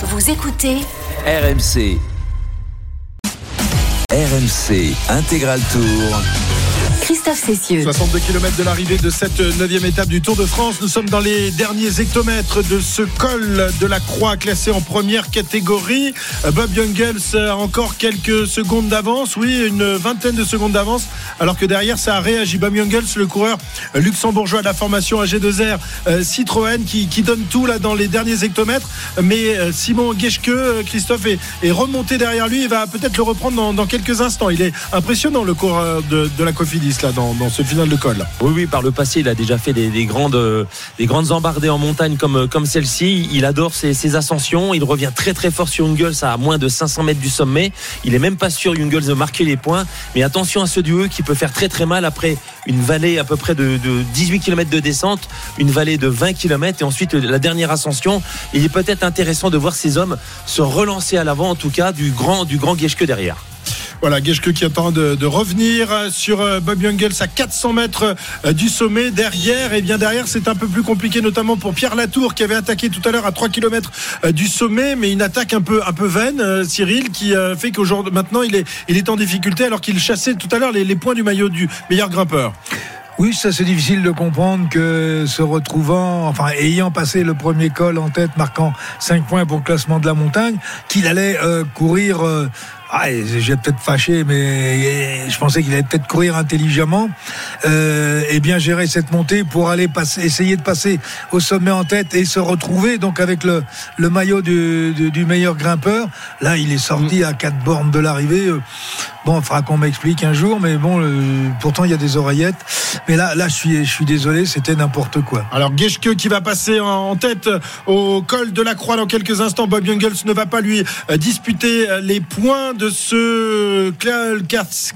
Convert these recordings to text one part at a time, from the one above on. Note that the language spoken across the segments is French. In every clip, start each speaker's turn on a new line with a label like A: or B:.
A: Vous écoutez
B: RMC. RMC Intégral Tour.
A: Christophe Cessieux.
C: 62 km de l'arrivée de cette neuvième étape du Tour de France. Nous sommes dans les derniers hectomètres de ce col de la Croix classé en première catégorie. Bob Jungels a encore quelques secondes d'avance, oui, une vingtaine de secondes d'avance, alors que derrière ça a réagi. Bob Jungels, le coureur luxembourgeois de la formation AG2R euh, Citroën, qui, donne tout là dans les derniers hectomètres. Mais euh, Simon Geschke, euh, Christophe, est, remonté derrière lui. Il va peut-être le reprendre dans, dans, quelques instants. Il est impressionnant, le coureur de, de la Cofidis là dans, ce final de col.
D: Oui, oui, par le passé, il a déjà fait des, des grandes, des grandes embardées en montagne comme, comme celle-ci. Il adore ses, ascensions. Il revient très très fort sur Jungels à moins de 500 mètres du sommet. Il est même pas sûr Jungels de marquer les points. Mais attention à ce duo qui peut faire très très mal après une vallée à peu près de, de 18 km de descente, une vallée de 20 km et ensuite la dernière ascension. Il est peut-être intéressant de voir ces hommes se relancer à l'avant, en tout cas du grand du grand derrière.
C: Voilà, Geschke qui attend de, de, revenir sur Bob Jungels à 400 mètres du sommet. Derrière, et bien derrière, c'est un peu plus compliqué, notamment pour Pierre Latour qui avait attaqué tout à l'heure à 3 km du sommet, mais une attaque un peu, un peu vaine, Cyril, qui fait qu'aujourd'hui, maintenant, il est, il est en difficulté alors qu'il chassait tout à l'heure les, points du maillot du meilleur grimpeur.
E: Oui, ça c'est difficile de comprendre que se retrouvant, enfin ayant passé le premier col en tête, marquant 5 points pour le classement de la montagne, qu'il allait euh, courir. Euh, ah, j'ai peut-être fâché, mais je pensais qu'il allait peut-être courir intelligemment euh, et bien gérer cette montée pour aller passer, essayer de passer au sommet en tête et se retrouver donc avec le, le maillot du, du, du, meilleur grimpeur. Là, il est sorti à quatre bornes de l'arrivée. Bon, il qu'on m'explique un jour, mais bon, pourtant il y a des oreillettes. Mais là, là, je suis, je suis désolé, c'était n'importe quoi.
C: Alors Geschke qui va passer en tête au col de la Croix dans quelques instants. Bob Jungels ne va pas lui disputer les points de ce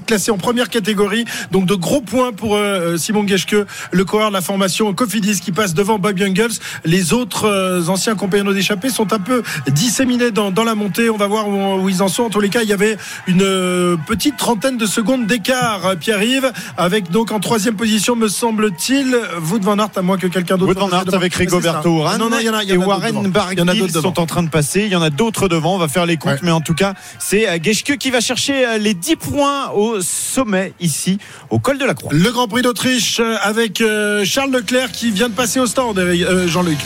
C: classé en première catégorie. Donc de gros points pour Simon Geschke, le coureur de la formation Cofidis qui passe devant Bob Jungels. Les autres anciens compagnons d'échappée sont un peu disséminés dans, dans, la montée. On va voir où, où, ils en sont. En tous les cas, il y avait une petite trentaine de secondes d'écart, Pierre-Yves, avec donc en troisième position, me semble-t-il, Wout van Aert, à moins que quelqu'un d'autre.
F: Wout van Aert avec Rigoberto Urán
C: non, non, y en a, y en
F: et Warren Barguil sont en train de passer. Il y en a d'autres devant. On va faire les comptes, ouais. mais en tout cas, c'est Geschke qui va chercher les 10 points au sommet ici, au col de la Croix.
C: Le Grand Prix d'Autriche avec Charles Leclerc qui vient de passer au stand, Jean-Luc.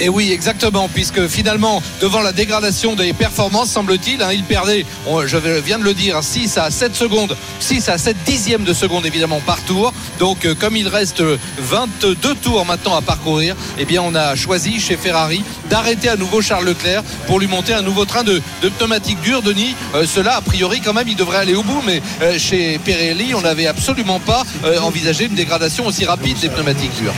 G: Et oui, exactement, puisque finalement, devant la dégradation des performances, semble-t-il, hein, il perdait, je viens de le dire, 6 à 7 secondes, 6 à 7 dixièmes de seconde évidemment par tour. Donc, euh, comme il reste 22 tours maintenant à parcourir, eh bien, on a choisi chez Ferrari d'arrêter à nouveau Charles Leclerc pour lui monter un nouveau train de, de pneumatique dure. Denis, euh, cela, a priori, quand même, il devrait aller au bout, mais euh, chez Pirelli, on n'avait absolument pas envisagé une dégradation aussi rapide des pneumatiques dures.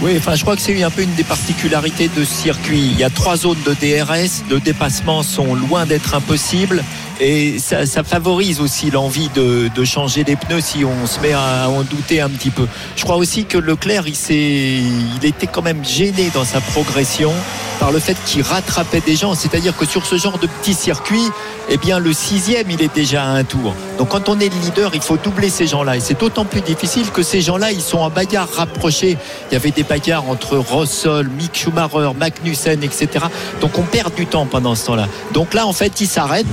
H: Oui, enfin, je crois que c'est un peu une des particularités de ce circuit. Il y a trois zones de DRS, de dépassement sont loin d'être impossibles. Et ça, ça, favorise aussi l'envie de, de, changer les pneus si on se met à en douter un petit peu. Je crois aussi que Leclerc, il, il était quand même gêné dans sa progression par le fait qu'il rattrapait des gens. C'est-à-dire que sur ce genre de petit circuit, eh bien, le sixième, il est déjà à un tour. Donc, quand on est le leader, il faut doubler ces gens-là. Et c'est d'autant plus difficile que ces gens-là, ils sont en bagarre rapprochée. Il y avait des bagarres entre Rossol, Mick Schumacher, Magnussen, etc. Donc, on perd du temps pendant ce temps-là. Donc là, en fait, il s'arrête.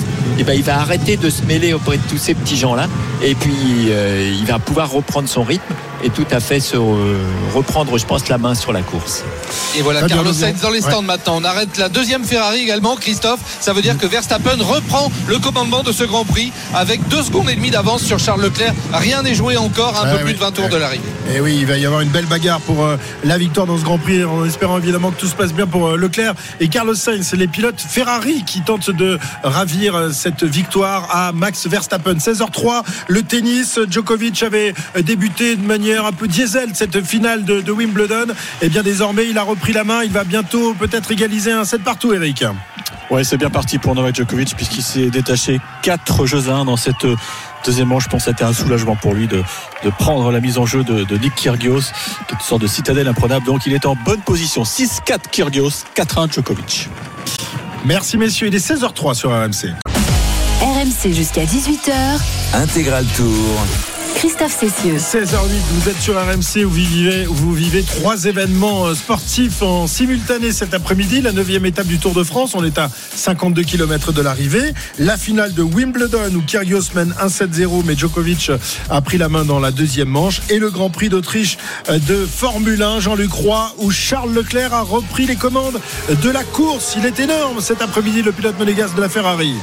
H: Il va arrêter de se mêler auprès de tous ces petits gens-là. Et puis, euh, il va pouvoir reprendre son rythme et tout à fait se reprendre, je pense, la main sur la course.
G: Et voilà, ah, Carlos Sainz dans les stands ouais. maintenant. On arrête la deuxième Ferrari également, Christophe. Ça veut dire que Verstappen reprend le commandement de ce Grand Prix avec deux secondes et demie d'avance sur Charles Leclerc. Rien n'est joué encore, un ah, peu oui, plus de 20 tours de l'arrivée.
C: Et oui, il va y avoir une belle bagarre pour euh, la victoire dans ce Grand Prix, en espérant évidemment que tout se passe bien pour euh, Leclerc et Carlos Sainz. Les pilotes Ferrari qui tentent de ravir euh, cette victoire à Max Verstappen. 16h03, le tennis. Djokovic avait débuté de manière un peu diesel cette finale de, de Wimbledon. Et bien désormais, il a repris la main. Il va bientôt peut-être égaliser un 7 partout, Eric.
F: Ouais, c'est bien parti pour Novak Djokovic puisqu'il s'est détaché 4 jeux à 1 dans cette deuxième manche. Je pense que c'était un soulagement pour lui de, de, prendre la mise en jeu de, de Nick Kyrgios, qui est une sorte de citadelle imprenable. Donc il est en bonne position. 6-4 Kyrgios, 4-1 Djokovic.
C: Merci messieurs, il est 16h03 sur RMC.
A: RMC jusqu'à 18h.
B: Intégral Tour.
A: Christophe Cessieux.
C: 16h08, vous êtes sur RMC où vous vivez, trois événements euh, sportifs en simultané cet après-midi. La neuvième étape du Tour de France, on est à 52 km de l'arrivée. La finale de Wimbledon où Kyrgios mène 1-7-0 mais Djokovic a pris la main dans la deuxième manche. Et le Grand Prix d'Autriche euh, de Formule 1, Jean-Luc Roy, où Charles Leclerc a repris les commandes de la course. Il est énorme cet après-midi, le pilote monégasque de la Ferrari.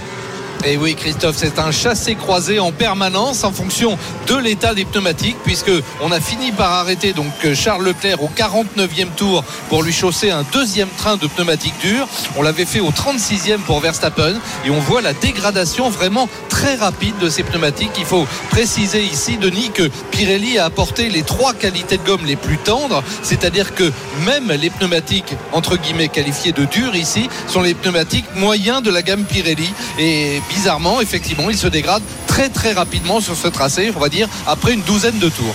G: Et oui, Christophe, c'est un chassé-croisé en permanence en fonction de l'état des pneumatiques, puisque on a fini par arrêter donc Charles Leclerc au 49e tour pour lui chausser un deuxième train de pneumatiques durs. On l'avait fait au 36e pour Verstappen, et on voit la dégradation vraiment très rapide de ces pneumatiques. Il faut préciser ici, Denis, que Pirelli a apporté les trois qualités de gomme les plus tendres, c'est-à-dire que même les pneumatiques entre guillemets qualifiés de durs ici sont les pneumatiques moyens de la gamme Pirelli. Et bizarrement, effectivement, il se dégrade très très rapidement sur ce tracé, on va dire, après une douzaine de tours.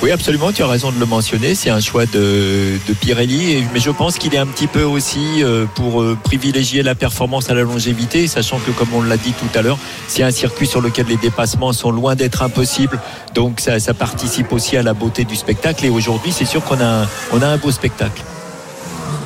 H: Oui, absolument, tu as raison de le mentionner. C'est un choix de, Pirelli, mais je pense qu'il est un petit peu aussi euh, pour euh, privilégier la performance à la longévité, sachant que, comme on l'a dit tout à l'heure, c'est un circuit sur lequel les dépassements sont loin d'être impossibles. Donc, ça, ça, participe aussi à la beauté du spectacle. Et aujourd'hui, c'est sûr qu'on a, on a un beau spectacle.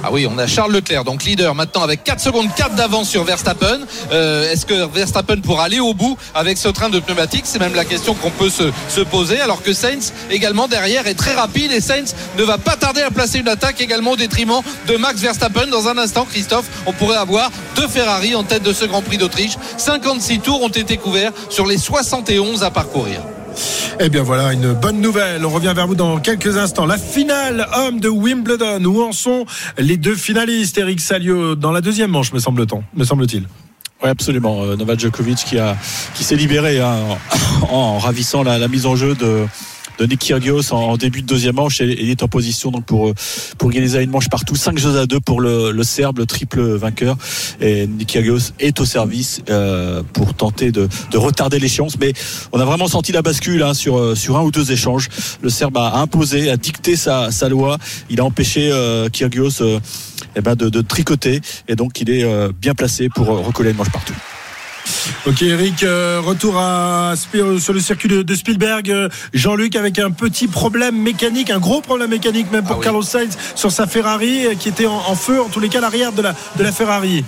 G: Ah oui, on a Charles Leclerc, donc leader maintenant avec 4 secondes 4 d'avance sur Verstappen. Euh, Est-ce que Verstappen pourra aller au bout avec ce train de pneumatiques? C'est même la question qu'on peut se, se, poser. Alors que Sainz également derrière est très rapide et Sainz ne va pas tarder à placer une attaque également au détriment de Max Verstappen. Dans un instant, Christophe, on pourrait avoir deux Ferrari en tête de ce Grand Prix d'Autriche. 56 tours ont été couverts sur les 71 à parcourir.
C: Eh bien voilà, une bonne nouvelle. On revient vers vous dans quelques instants. La finale homme de Wimbledon. Où en sont les deux finalistes? Eric Salio dans la deuxième manche, me semble-t-il. Me semble-t-il.
F: Oui, absolument. Euh, Novak Djokovic qui, a, qui s'est libéré hein, en, ravissant la, mise en jeu de, de Nick Kyrgios en, début de deuxième manche il est en position donc pour pour gagner une manche partout. 5 jeux à 2 pour le, Serbe le triple vainqueur. Et Nick Kyrgios est au service euh, pour tenter de, de retarder l'échéance. Mais on a vraiment senti la bascule hein, sur sur un ou deux échanges. Le Serbe a imposé a dicté sa, loi. Il a empêché euh, Kyrgios euh, eh ben de, de, tricoter. Et donc il est euh, bien placé pour recoller une manche partout
C: Ok Eric, euh, retour à, sur le circuit de, de Spielberg. Euh, Jean-Luc avec un petit problème mécanique, un gros problème mécanique même pour ah oui. Carlos Sainz sur sa Ferrari euh, qui était en, en feu, en tous les cas l'arrière de la, de la Ferrari.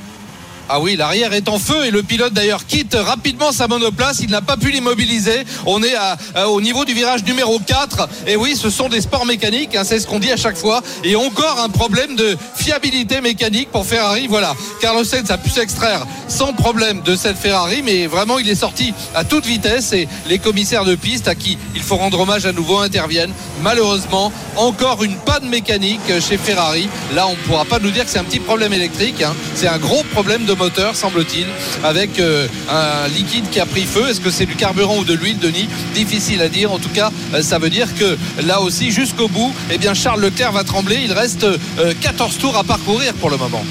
G: Ah oui, l'arrière est en feu et le pilote d'ailleurs quitte rapidement sa monoplace. Il n'a pas pu l'immobiliser. On est à, au niveau du virage numéro 4. Et oui, ce sont des sports mécaniques, hein, c'est ce qu'on dit à chaque fois. Et encore un problème de fiabilité mécanique pour Ferrari. Voilà, Carlos Sainz a pu s'extraire sans problème de cette Ferrari, mais vraiment il est sorti à toute vitesse et les commissaires de piste à qui il faut rendre hommage à nouveau interviennent. Malheureusement, encore une panne mécanique chez Ferrari. Là, on ne pourra pas nous dire que c'est un petit problème électrique. Hein. C'est un gros problème de moteur, semble-t-il, avec euh, un liquide qui a pris feu. Est-ce que c'est du carburant ou de l'huile, Denis? Difficile à dire. En tout cas, euh, ça veut dire que là aussi, jusqu'au bout, eh bien, Charles Leclerc va trembler. Il reste euh, 14 tours à parcourir pour le moment.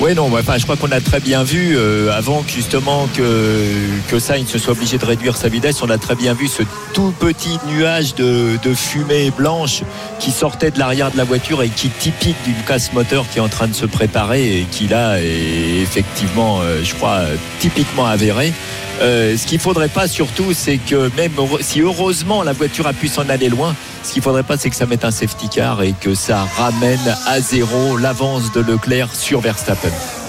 H: Oui, non, je crois qu'on a très bien vu, euh, avant justement que, que Sainz se soit obligé de réduire sa vitesse, on a très bien vu ce tout petit nuage de, de fumée blanche qui sortait de l'arrière de la voiture et qui est typique d'une casse moteur qui est en train de se préparer et qui là est effectivement, euh, je crois, typiquement avéré. Euh, ce qu'il ne faudrait pas surtout, c'est que même si heureusement la voiture a pu s'en aller loin, ce qu'il faudrait pas, c'est que ça mette un safety car et que ça ramène à zéro l'avance de Leclerc sur Verstappen.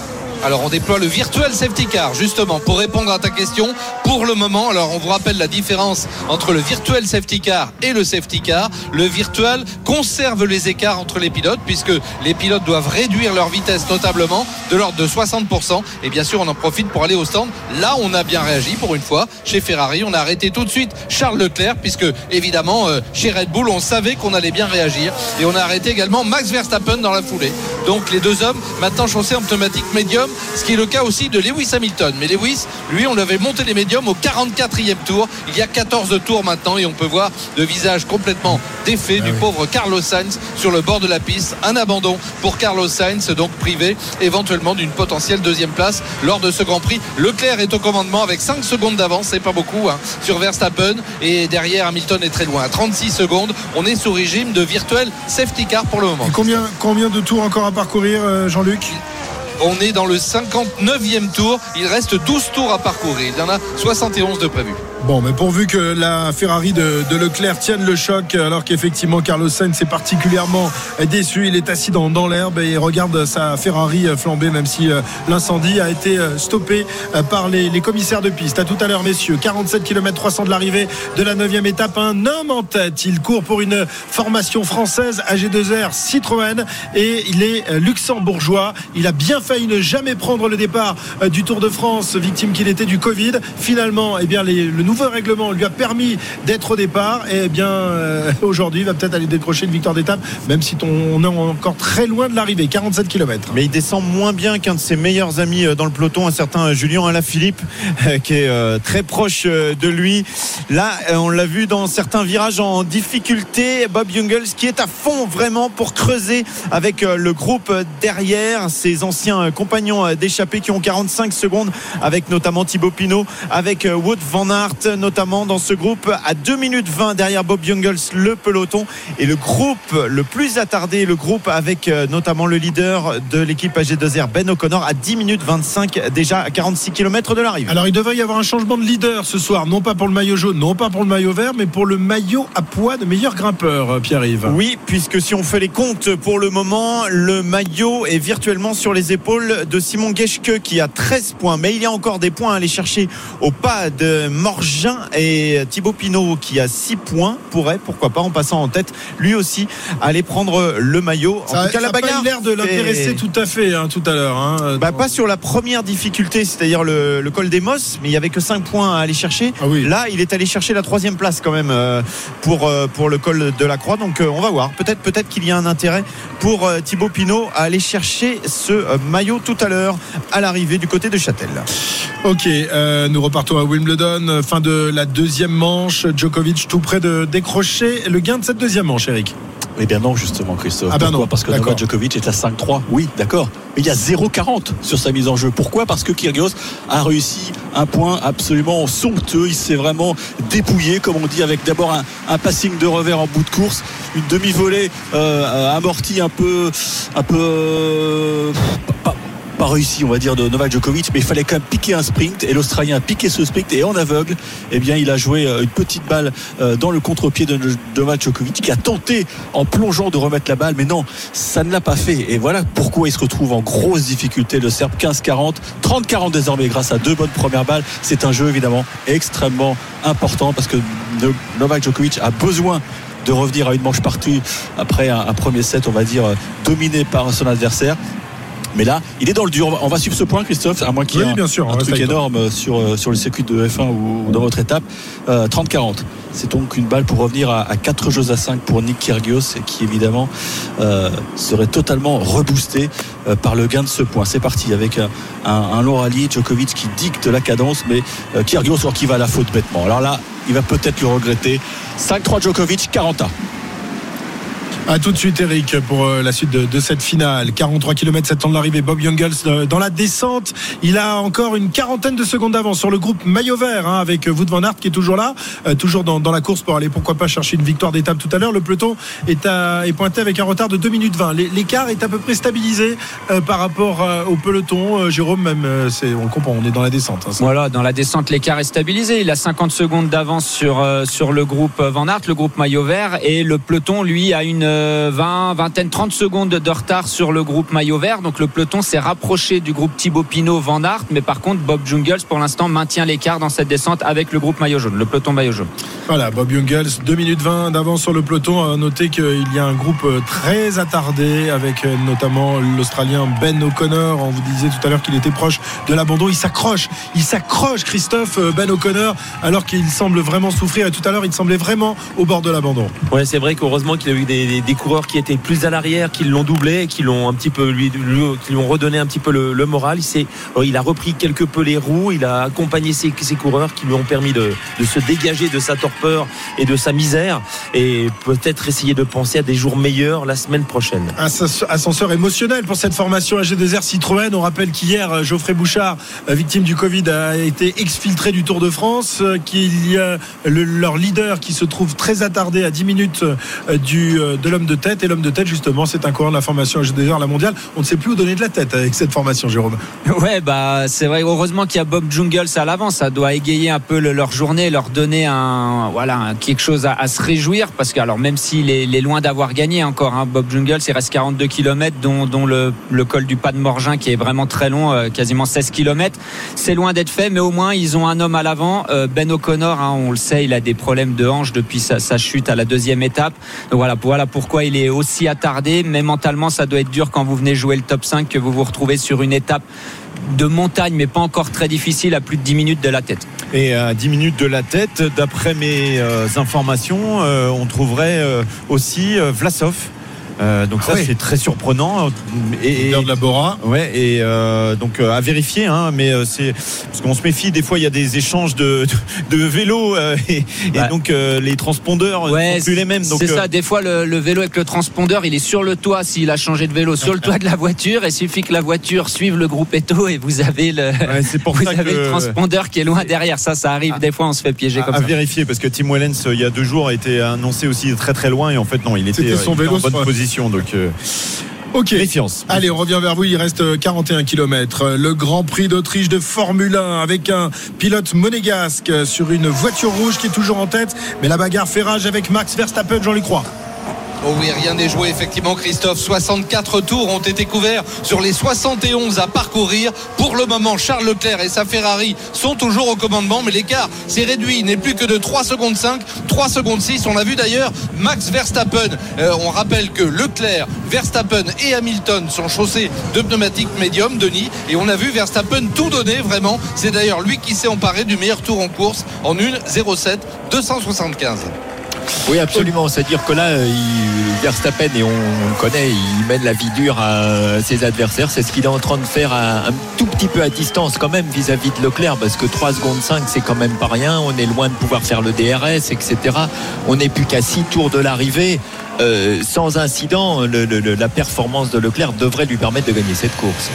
G: Alors on déploie le virtuel safety car justement pour répondre à ta question pour le moment. Alors on vous rappelle la différence entre le virtuel safety car et le safety car. Le virtuel conserve les écarts entre les pilotes puisque les pilotes doivent réduire leur vitesse notablement de l'ordre de 60% et bien sûr on en profite pour aller au stand. Là on a bien réagi pour une fois chez Ferrari. On a arrêté tout de suite Charles Leclerc puisque évidemment euh, chez Red Bull on savait qu'on allait bien réagir et on a arrêté également Max Verstappen dans la foulée. Donc les deux hommes maintenant chaussés en pneumatique médium ce qui est le cas aussi de Lewis Hamilton. Mais Lewis, lui, on avait monté les médiums au 44e tour. Il y a 14 tours maintenant et on peut voir le visage complètement défait ah du oui. pauvre Carlos Sainz sur le bord de la piste. Un abandon pour Carlos Sainz, donc privé éventuellement d'une potentielle deuxième place lors de ce Grand Prix. Leclerc est au commandement avec 5 secondes d'avance, c'est pas beaucoup, hein, sur Verstappen. Et derrière, Hamilton est très loin. 36 secondes. On est sous régime de virtuel safety car pour le moment.
C: Et combien, combien de tours encore à parcourir, euh, Jean-Luc?
G: On est dans le 59e tour. Il reste 12 tours à parcourir. Il y en a 71 de prévus.
C: Bon, mais pourvu que la Ferrari de, Leclerc tienne le choc, alors qu'effectivement Carlos Sainz est particulièrement déçu. Il est assis dans, l'herbe et regarde sa Ferrari flamber, même si euh, l'incendie a été euh, stoppé euh, par les, les commissaires de piste. À tout à l'heure, messieurs. 47 km 300 de l'arrivée de la 9 étape. Un homme en tête. Il court pour une formation française AG2R Citroën et il est luxembourgeois. Il a bien failli ne jamais prendre le départ du Tour de France, victime qu'il était du Covid. Finalement, eh bien, les, le nouveau règlement lui a permis d'être au départ. Et eh bien, euh, aujourd'hui, il va peut-être aller décrocher une victoire d'étape, même si on est encore très loin de l'arrivée, 47 km.
I: Mais il descend moins bien qu'un de ses meilleurs amis euh, dans le peloton, un certain Julien Alaphilippe, euh, qui est très proche de lui. Là, on l'a vu dans certains virages en difficulté. Bob Jungels qui est à fond vraiment pour creuser avec le groupe derrière, ses anciens compagnons d'échappée qui ont 45 secondes, avec notamment Thibaut Pinot, avec Wood Van Aert notamment dans ce groupe à 2 minutes 20 derrière Bob Jungels, le peloton. Et le groupe le plus attardé, le groupe avec euh, notamment le leader de l'équipe AG2R, Ben O'Connor, à 10 minutes 25 déjà à 46 km de l'arrivée.
C: Alors il devrait y avoir un changement de leader ce soir, non pas pour le maillot jaune, non pas pour le maillot vert, mais pour le maillot à poids de meilleur grimpeur, euh, Pierre-Yves.
I: Oui, puisque si on fait les comptes pour le moment, le maillot est virtuellement sur les épaules de Simon Geschke qui a 13 points. Mais il y a encore des points à aller chercher au pas de Morgin et Thibaut Pinot qui a 6 points pourrait, pourquoi pas, en passant en tête, lui aussi aller prendre le maillot.
C: En tout cas, la bagarre. a l'air de l'intéresser tout à fait hein, tout à l'heure. Hein,
I: bah, pas sur la première difficulté, c'est-à-dire le, col des Mosses, mais il y avait que 5 points à aller chercher.
C: Ah oui.
I: Là, il est allé chercher la troisième place quand même euh, pour, euh, pour le col de la Croix. Donc euh, on va voir. Peut-être peut-être qu'il y a un intérêt pour Thibaut Pinot à aller chercher ce maillot tout à l'heure à l'arrivée du côté de Châtel.
C: Ok, nous repartons à Wimbledon. Fin de la deuxième manche. Djokovic tout près de décrocher le gain de cette deuxième manche, Eric.
F: Eh bien non, justement, Christophe.
C: Ah ben Pourquoi
F: Parce que Novak Djokovic est à 5-3. Oui, d'accord. Mais il y a 0,40 sur sa mise en jeu. Pourquoi Parce que Kyrgios a réussi un point absolument somptueux. Il s'est vraiment dépouillé, comme on dit, avec d'abord un, passing de revers en bout de course, une demi-volée euh, amortie un peu, un peu, euh, pas réussi, on va dire, de Novak Djokovic, mais il fallait quand même piquer un sprint et l'Australien a piqué ce sprint et en aveugle, eh bien, il a joué euh, une petite balle euh, dans le contre-pied de Novak Djokovic qui a tenté en plongeant de remettre la balle, mais non, ça ne l'a pas fait. Et voilà pourquoi il se retrouve en grosse difficulté, le Serbe 15-40, 30-40 désormais grâce à deux bonnes premières balles. C'est un jeu évidemment extrêmement important parce que Novak Djokovic a besoin de revenir à une manche partout après un, un, premier set, on va dire, euh, dominé par son adversaire. Mais là, il est dans le dur. On va suivre ce point, Christophe, à moins qu'il y ait un,
C: bien sûr,
F: un truc énorme sur, euh, sur le circuit de F1 ou, dans votre étape. 30-40. Euh, C'est donc une balle pour revenir à, 4 jeux à 5 pour Nick Kyrgios, qui évidemment euh, serait totalement reboosté par le gain de ce point. C'est parti avec un, un, long rallye. Djokovic qui dicte la cadence, mais Kyrgios, alors qui va à la faute bêtement. Alors là, il va peut-être le regretter. 5-3 Djokovic, 40
C: A tout de suite, Eric, pour euh, la suite de, cette finale. 43 km 7 ans de l'arrivée. Bob Youngles euh, dans la descente. Il a encore une quarantaine de secondes d'avance sur le groupe maillot vert hein, avec Wout van Aert qui est toujours là, euh, toujours dans, la course pour aller pourquoi pas chercher une victoire d'étape tout à l'heure. Le peloton est, pointé avec un retard de 2 minutes 20. L'écart est à peu près stabilisé par rapport au peloton. Jérôme, même, on le comprend, on est dans la descente. Hein,
J: voilà, dans la descente, l'écart est stabilisé. Il a 50 secondes d'avance sur, sur le groupe Van Aert, le groupe maillot vert, et le peloton, lui, a une 20, vingtaine, 30 secondes de retard sur le groupe maillot vert. Donc le peloton s'est rapproché du groupe Thibaut Pinot Van Aert, mais par contre Bob Jungels pour l'instant maintient l'écart dans cette descente avec le groupe maillot jaune, le peloton maillot jaune.
C: Voilà, Bob Jungels, 2 minutes 20 d'avance sur le peloton. À noter qu'il y a un groupe très attardé avec notamment l'Australien Ben O'Connor. On vous disait tout à l'heure qu'il était proche de l'abandon. Il s'accroche, il s'accroche Christophe Ben O'Connor alors qu'il semble vraiment souffrir. Et tout à l'heure, il semblait vraiment au bord de l'abandon.
D: Ouais, c'est vrai qu'heureusement qu'il a eu des, des coureurs qui étaient plus à l'arrière, qui l'ont doublé, qui l'ont un petit peu lui, qui lui ont redonné un petit peu le, moral. Il, euh, il a repris quelque peu les roues, il a accompagné ses, coureurs qui lui ont permis de, se dégager de sa torpeur et de sa misère et peut-être essayer de penser à des jours meilleurs la semaine prochaine.
C: Ascenseur émotionnel pour cette formation AG2R Citroën. On rappelle qu'hier, euh, Geoffrey Bouchard, euh, victime du Covid, a été exfiltré du Tour de France, qu'il y a leur leader qui se trouve très attardé à 10 minutes du, de l'homme de tête. Et l'homme de tête, justement, c'est un coureur de la formation HDR, la mondiale. On ne sait plus où donner de la tête avec cette formation, Jérôme.
J: Ouais, bah c'est vrai. Heureusement qu'il y a Bob Jungles à l'avant. Ça doit égayer un peu le- leur journée, leur donner un voilà quelque chose à, se réjouir. Parce que alors même s'il est, est loin d'avoir gagné encore, hein, Bob Jungles, il reste 42 km, dont, le, col du Pas de Morgin qui est vraiment très long, euh, quasiment 16 km. C'est loin d'être fait, mais au moins ils ont un homme à l'avant. Euh, ben O'Connor, hein, on le sait, il a des problèmes de hanche depuis sa, chute à la deuxième étape. Donc voilà, voilà pourquoi il est aussi attardé. Mais mentalement, ça doit être dur quand vous venez jouer le top 5 que vous vous retrouvez sur une étape de montagne, mais pas encore très difficile, à plus de 10 minutes de la tête.
I: Et à 10 minutes de la tête, d'après mes euh, informations, euh, on trouverait euh, aussi Vlasov. Euh, donc ça
C: Ah oui.
I: c'est très surprenant et, et-
C: de la Bora.
I: ouais et euh, donc euh, à vérifier hein, mais euh, c'est parce qu'on se méfie des fois il y a des échanges de de, de vélos euh, et, et
J: Ouais.
I: donc euh, les transpondeurs ne sont plus les mêmes donc
J: c'est
I: euh,
J: ça. Des fois, le, le vélo avec le transpondeur, il est sur le toit s'il a changé de vélo, sur le toit de la voiture. Il suffit que la voiture suive le groupe Eto et vous avez le,
I: ouais, pour
J: vous
I: ça
J: avez
I: que
J: le transpondeur qui est loin derrière. Ça, ça arrive. Des fois, on se fait piéger
I: à,
J: comme
I: à
J: ça.
I: vérifier parce que Tim Wellens il y a deux jours a été annoncé aussi très très loin et en fait non il était,
C: C'était
I: euh,
C: son
I: il était
C: vélo
I: en bonne position donc euh,
C: Ok.
I: méfiance
C: Allez, on revient vers vous. Il reste 41 km. Le Grand Prix d'Autriche de Formule 1 avec un pilote monégasque sur une voiture rouge qui est toujours en tête. Mais la bagarre fait rage avec Max Verstappen, j'en lui crois.
G: Oh oui, rien n'est joué effectivement Christophe. 64 tours ont été couverts sur les 71 à parcourir. Pour le moment, Charles Leclerc et sa Ferrari sont toujours au commandement, mais l'écart s'est réduit. Il n'est plus que de 3 secondes 5, 3 secondes 6. On l'a vu d'ailleurs, Max Verstappen. euh, on rappelle que Leclerc, Verstappen et Hamilton sont chaussés de pneumatiques médium, Denis. Et on a vu Verstappen tout donner vraiment. C'est d'ailleurs lui qui s'est emparé du meilleur tour en course en 1-07 275.
H: Oui, absolument. C'est-à-dire que là, il, Verstappen, et on, connaît, il mène la vie dure à ses adversaires. C'est ce qu'il est en train de faire un tout petit peu à distance quand même vis-à-vis de Leclerc, parce que 3 secondes 5, c'est quand même pas rien. On est loin de pouvoir faire le DRS, etc. On n'est plus qu'à 6 tours de l'arrivée. Euh, sans incident, la performance de Leclerc devrait lui permettre de gagner cette course.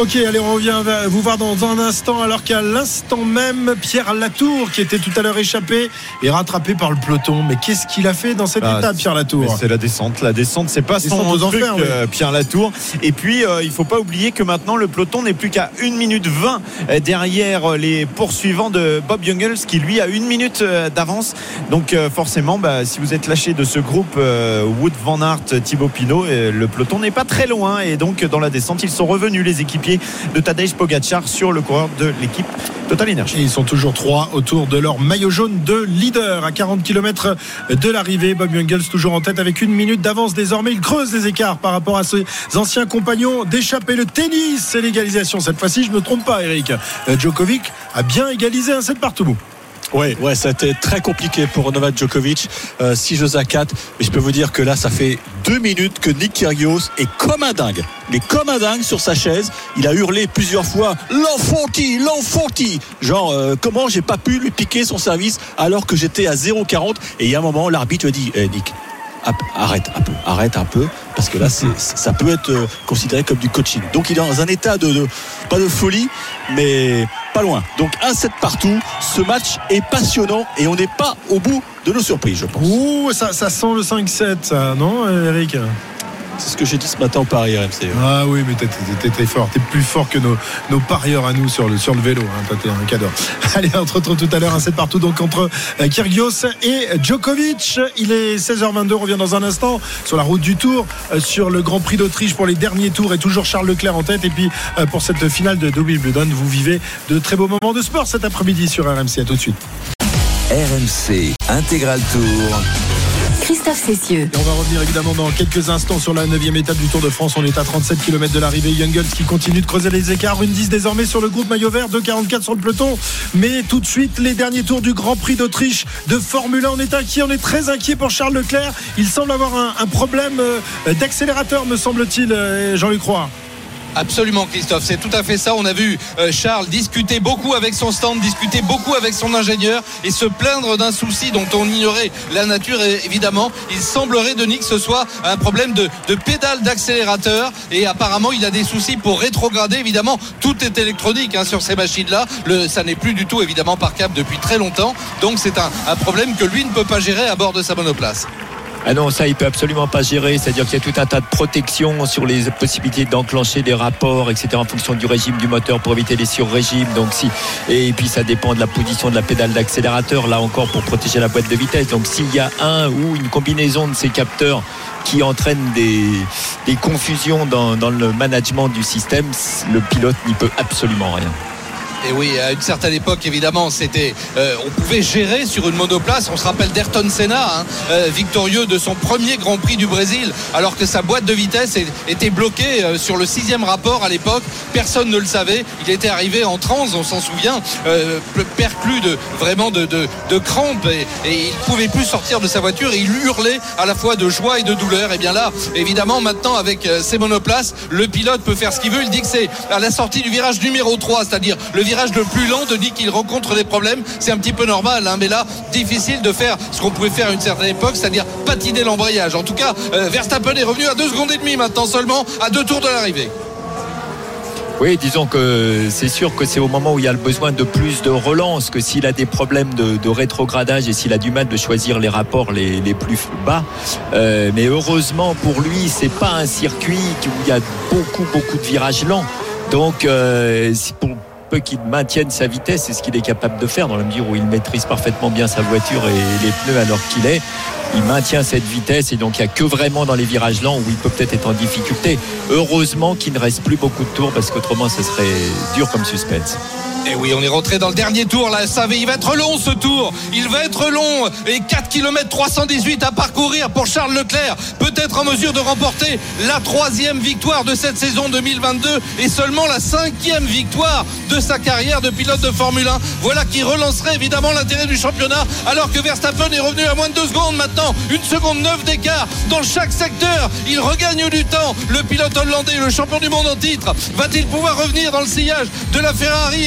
C: Ok, allez, on revient vous voir dans un instant, alors qu'à l'instant même, Pierre Latour, qui était tout à l'heure échappé, est rattrapé par le peloton. Mais qu'est-ce qu'il a fait dans cette
I: Ah,
C: étape, Pierre Latour
I: C'est la descente. La descente, c'est pas
C: Descente
I: son
C: aux
I: truc,
C: enfers, oui.
I: euh, Pierre Latour. Et puis, euh, il faut pas oublier que maintenant, le peloton n'est plus qu'à 1 minute 20 euh, derrière les poursuivants de Bob Jungels, qui lui a 1 minute euh, d'avance. Donc, euh, forcément, bah, si vous êtes lâché de ce groupe euh, Wood Van Aert, Thibaut Pinot, euh, le peloton n'est pas très loin. Et donc, dans la descente, ils sont revenus, les équipiers de Tadej Pogacar, sur le coureur de l'équipe Total Energy.
C: Ils sont toujours trois autour de leur maillot jaune de leader à 40 km de l'arrivée. Bob Jungels toujours en tête avec une minute d'avance désormais. Il creuse les écarts par rapport à ses anciens compagnons d'échapper le tennis. C'est l'égalisation. Cette fois-ci, je ne me trompe pas, Eric. Euh, Djokovic a bien égalisé un set partout.
F: Ouais, ouais, ça a été très compliqué pour Novak Djokovic. 6 jeux à 4. Mais je peux vous dire que là, ça fait deux minutes que Nick Kyrgios est comme un dingue. Il est comme un dingue sur sa chaise. Il a hurlé plusieurs fois l'enfanti, l'enfanti. Genre, euh, comment j'ai pas pu lui piquer son service alors que j'étais à 0,40. Et il y a un moment, l'arbitre dit, Eh, Nick, arrête un peu, arrête un peu, parce que là, ça peut être euh, considéré comme du coaching. Donc, il est dans un état de, pas de folie, mais pas loin. Donc, un set partout. Ce match est passionnant et on n'est pas au bout de nos surprises, je pense.
C: Ouh, ça, sent le 5-7, ça, non, Eric?
F: C'est ce que j'ai dit ce matin au Paris RMC.
C: Ah oui, mais t'es- t'es t'es fort. T'es plus fort que nos, nos parieurs à nous sur le, sur le vélo. Hein. Toi, T'es un cadeau. Allez, on se retrouve tout à l'heure. Un set partout donc entre euh, Kyrgios et Djokovic. Il est 16h22. On revient dans un instant sur la route du Tour, euh, sur le Grand Prix d'Autriche pour les derniers tours. Et toujours Charles Leclerc en tête. Et puis euh, pour cette finale de Wimbledon, vous vivez de très beaux moments de sport cet après-midi sur RMC. À tout de suite.
B: RMC Intégral Tour.
A: Christophe Cessieux.
C: On va revenir évidemment dans quelques instants sur la 9 étape du Tour de France. On est à 37 km de l'arrivée. Youngles qui continue de creuser les écarts. Une 10 désormais sur le groupe maillot vert, 2,44 sur le peloton. Mais tout de suite, les derniers tours du Grand Prix d'Autriche de Formule 1. On est inquiet, on est très inquiet pour Charles Leclerc. Il semble avoir un, un problème euh, d'accélérateur, me semble-t-il, euh, Jean-Luc Roy.
G: Absolument Christophe, c'est tout à fait ça. On a vu euh, Charles discuter beaucoup avec son stand, discuter beaucoup avec son ingénieur et se plaindre d'un souci dont on ignorait la nature et évidemment. Il semblerait Denis que ce soit un problème de, de pédale d'accélérateur et apparemment il a des soucis pour rétrograder. Évidemment, tout est électronique hein, sur ces machines-là. Ça n'est plus du tout évidemment par câble depuis très longtemps. Donc c'est un, un problème que lui ne peut pas gérer à bord de sa monoplace.
H: Ah non, ça, il peut absolument pas gérer. C'est-à-dire qu'il y a tout un tas de protections sur les possibilités d'enclencher des rapports, etc., en fonction du régime du moteur pour éviter les sur-régimes. Donc, si, et puis, ça dépend de la position de la pédale d'accélérateur, là encore, pour protéger la boîte de vitesse. Donc, s'il y a un ou une combinaison de ces capteurs qui entraîne des, confusions dans le management du système, le pilote n'y peut absolument rien.
G: Et oui, à une certaine époque, évidemment, c'était, euh, on pouvait gérer sur une monoplace. On se rappelle d'Ayrton Senna, hein, euh, victorieux de son premier Grand Prix du Brésil, alors que sa boîte de vitesse était bloquée euh, sur le sixième rapport à l'époque. Personne ne le savait. Il était arrivé en transe, on s'en souvient, perclus de vraiment de, de, crampes et, et il pouvait plus sortir de sa voiture. Il hurlait à la fois de joie et de douleur. Et bien là, évidemment, maintenant avec ces monoplaces, le pilote peut faire ce qu'il veut. Il dit que c'est à la sortie du virage numéro 3, c'est-à-dire le virage le plus lent, de dit qu'il rencontre des problèmes. C'est un petit peu normal, hein, mais là, difficile de faire ce qu'on pouvait faire à une certaine époque, c'est-à-dire patiner l'embrayage. En tout cas, euh, Verstappen est revenu à 2 secondes et demie maintenant seulement, à deux tours de l'arrivée.
H: Oui, disons que c'est sûr que c'est au moment où il y a le besoin de plus de relance que s'il a des problèmes de, de rétrogradage et s'il a du mal de choisir les rapports les, plus bas. Euh, mais heureusement pour lui, c'est pas un circuit où il y a beaucoup beaucoup de virages lents. Donc euh, pour qu'il maintienne sa vitesse, c'est ce qu'il est capable de faire dans la mesure où il maîtrise parfaitement bien sa voiture et les pneus alors qu'il est. Il maintient cette vitesse et donc il n'y a que vraiment dans les virages lents où il peut peut-être être en difficulté. Heureusement qu'il ne reste plus beaucoup de tours parce qu'autrement ce serait dur comme suspense.
G: Et oui, on est rentré dans le dernier tour là, ça va, il va être long ce tour. Il va être long et 4 km 318 à parcourir pour Charles Leclerc, peut-être en mesure de remporter la troisième victoire de cette saison 2022 et seulement la cinquième victoire de sa carrière de pilote de Formule 1. Voilà qui relancerait évidemment l'intérêt du championnat alors que Verstappen est revenu à moins de 2 secondes maintenant, une seconde 9 d'écart dans chaque secteur. Il regagne du temps. Le pilote hollandais, le champion du monde en titre, va-t-il pouvoir revenir dans le sillage de la Ferrari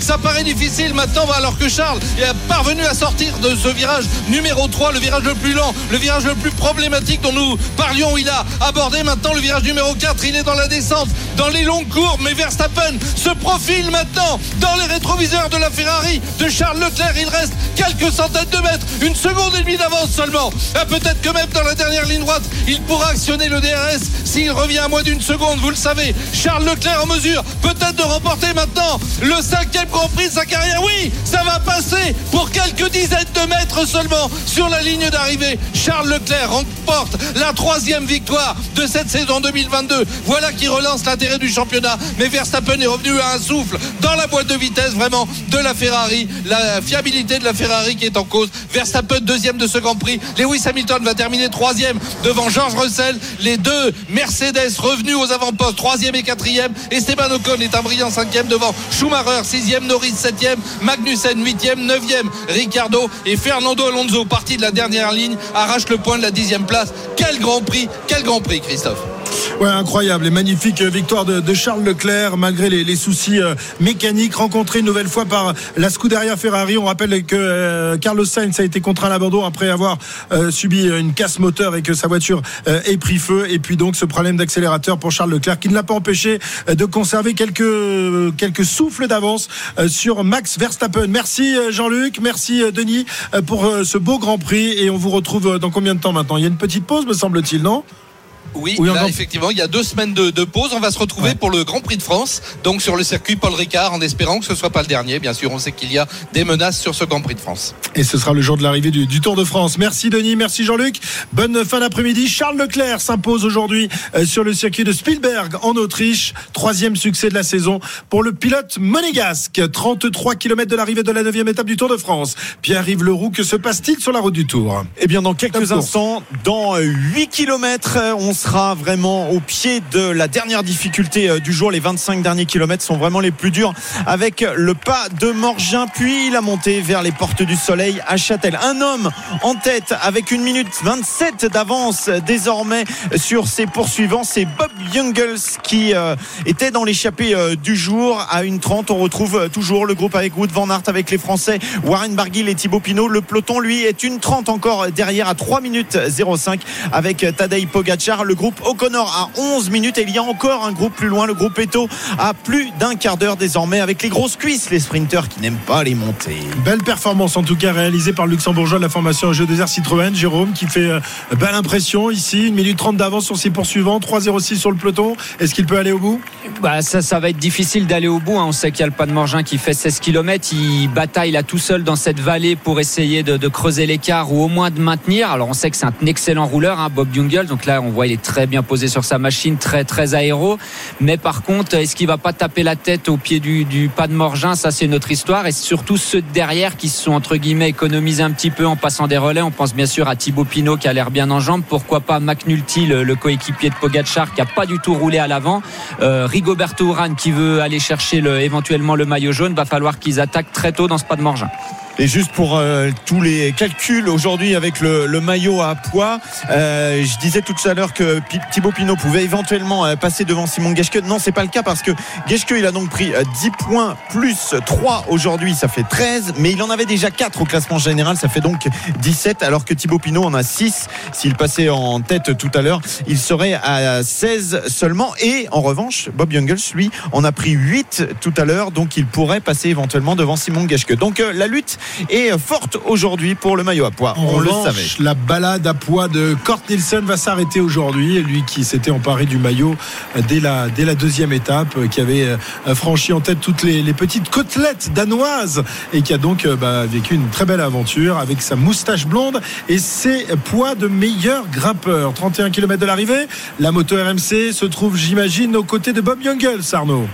G: ça paraît difficile maintenant alors que Charles est parvenu à sortir de ce virage numéro 3, le virage le plus lent, le virage le plus problématique dont nous parlions. Il a abordé maintenant le virage numéro 4, il est dans la descente, dans les longues courbes, mais Verstappen se profile maintenant dans les rétroviseurs de la Ferrari de Charles Leclerc. Il reste quelques centaines de mètres, une seconde et demie d'avance seulement. Ah, Peut-être que même dans la dernière ligne droite, il pourra actionner le DRS s'il revient à moins d'une seconde, vous le savez. Charles Leclerc en mesure peut-être de remporter maintenant le cinquième Grand Prix de sa carrière. Oui, ça va passer pour quelques dizaines de mètres seulement sur la ligne d'arrivée. Charles Leclerc remporte la troisième victoire de cette saison 2022. Voilà qui relance l'intérêt du championnat. Mais Verstappen est revenu à un souffle dans la boîte de vitesse vraiment de la Ferrari. La fiabilité de la Ferrari qui est en cause. Verstappen deuxième de ce Grand Prix. Lewis Hamilton va terminer troisième devant George Russell. Les deux Mercedes revenus aux avant-postes, troisième et quatrième. Esteban Ocon est un brillant cinquième devant Schumacher, sixième, Norris septième, Magnussen huitième, neuvième, Ricardo et Fernando Alonso, parti de la dernière ligne, arrache le point de la dixième place. Quel Grand Prix, quel Grand Prix, Christophe.
C: Ouais, incroyable et magnifique victoire de, Charles Leclerc malgré les, soucis euh, mécaniques rencontrés une nouvelle fois par la Scuderia Ferrari. On rappelle que euh, Carlos Sainz a été contraint à l'abandon après avoir euh, subi une casse moteur et que sa voiture euh, ait pris feu. Et puis donc ce problème d'accélérateur pour Charles Leclerc qui ne l'a pas empêché euh, de conserver quelques quelques souffles d'avance euh, sur Max Verstappen. Merci euh, Jean-Luc, merci euh, Denis euh, pour euh, ce beau Grand Prix et on vous retrouve euh, dans combien de temps maintenant? Il y a une petite pause me semble-t-il, non?
G: Oui,
C: Oui,
G: là, effectivement, il y a deux semaines de, de pause. On va se retrouver pour le Grand Prix de France, donc sur le circuit Paul Ricard, en espérant que ce soit pas le dernier. Bien sûr, on sait qu'il y a des menaces sur ce Grand Prix de France.
C: Et ce sera le jour de l'arrivée du, du Tour de France. Merci Denis, merci Jean-Luc. Bonne fin d'après-midi. Charles Leclerc s'impose aujourd'hui euh, sur le circuit de Spielberg en Autriche. Troisième succès de la saison pour le pilote monégasque. 33 km de l'arrivée de la neuvième étape du Tour de France. Pierre-Yves Leroux, que se passe-t-il sur la route du Tour?
I: Eh bien, dans
C: Top
I: quelques
C: course.
I: instants, dans 8 km, on sera vraiment au pied de la dernière difficulté euh, du jour. Les 25 derniers kilomètres sont vraiment les plus durs avec le pas de Morgin, puis la montée vers les portes du soleil à Châtel. Un homme en tête avec une minute 27 d'avance désormais sur ses poursuivants. C'est Bob Jungels qui euh, était dans l'échappée euh, du jour. À une 30, on retrouve toujours le groupe avec Wood Van Aert, avec les Français Warren Barguil et Thibaut Pinot. Le peloton, lui, est une 30 encore derrière à 3 minutes 05 avec Tadej Pogacar. Le groupe O'Connor à 11 minutes et il y a encore un groupe plus loin, le groupe Eto à plus d'un quart d'heure désormais avec les grosses cuisses, les sprinteurs qui n'aiment pas les montées.
C: Belle performance en tout cas réalisée par le luxembourgeois de la formation Jeu des Airs Citroën, Jérôme, qui fait euh, belle impression ici. Une minute 30 d'avance sur ses poursuivants, 3-0-6 sur le peloton. Est-ce qu'il peut aller au bout?
J: Bah, ça, ça va être difficile d'aller au bout. hein. On sait qu'il y a le pas de Morgin qui fait 16 km. Il bataille là tout seul dans cette vallée pour essayer de, de creuser l'écart ou au moins de maintenir. Alors on sait que c'est un excellent rouleur, hein, Bob Jungel. Donc là, on voit il est très bien posé sur sa machine, très très aéro. Mais par contre, est-ce qu'il va pas taper la tête au pied du, pas de Morgin? Ça, c'est notre histoire. Et surtout ceux de derrière qui se sont entre guillemets économisés un petit peu en passant des relais. On pense bien sûr à Thibaut Pinot qui a l'air bien en jambes. Pourquoi pas McNulty, le, le coéquipier de Pogacar, qui a pas du tout roulé à l'avant. Euh, Rigoberto Urán qui veut aller chercher le, éventuellement le maillot jaune. Va falloir qu'ils attaquent très tôt dans ce pas de Morgin.
I: Et juste pour euh, tous les calculs aujourd'hui avec le, maillot à poids, euh, je disais tout à l'heure que Pi- Thibaut Pinot pouvait éventuellement euh, passer devant Simon Geschke. Non, c'est pas le cas parce que Geschke il a donc pris euh, 10 points plus 3 aujourd'hui, ça fait 13, mais il en avait déjà 4 au classement général, ça fait donc 17, alors que Thibaut Pinot en a 6. S'il passait en tête tout à l'heure, il serait à 16 seulement. Et en revanche, Bob Jungels, lui, en a pris 8 tout à l'heure, donc il pourrait passer éventuellement devant Simon Geschke. Donc la lutte est forte aujourd'hui pour le maillot à poids.
C: En
I: On le savait.
C: La balade à poids de Kort Nielsen va s'arrêter aujourd'hui. Lui qui s'était emparé du maillot euh, dès la, dès la deuxième étape, euh, qui avait euh, franchi en tête toutes les, les petites côtelettes danoises et qui a donc euh, bah, vécu une très belle aventure avec sa moustache blonde et ses poids de meilleur grimpeur. 31 km de l'arrivée. La moto RMC se trouve, j'imagine, aux côtés de Bob Jungels, Arnaud.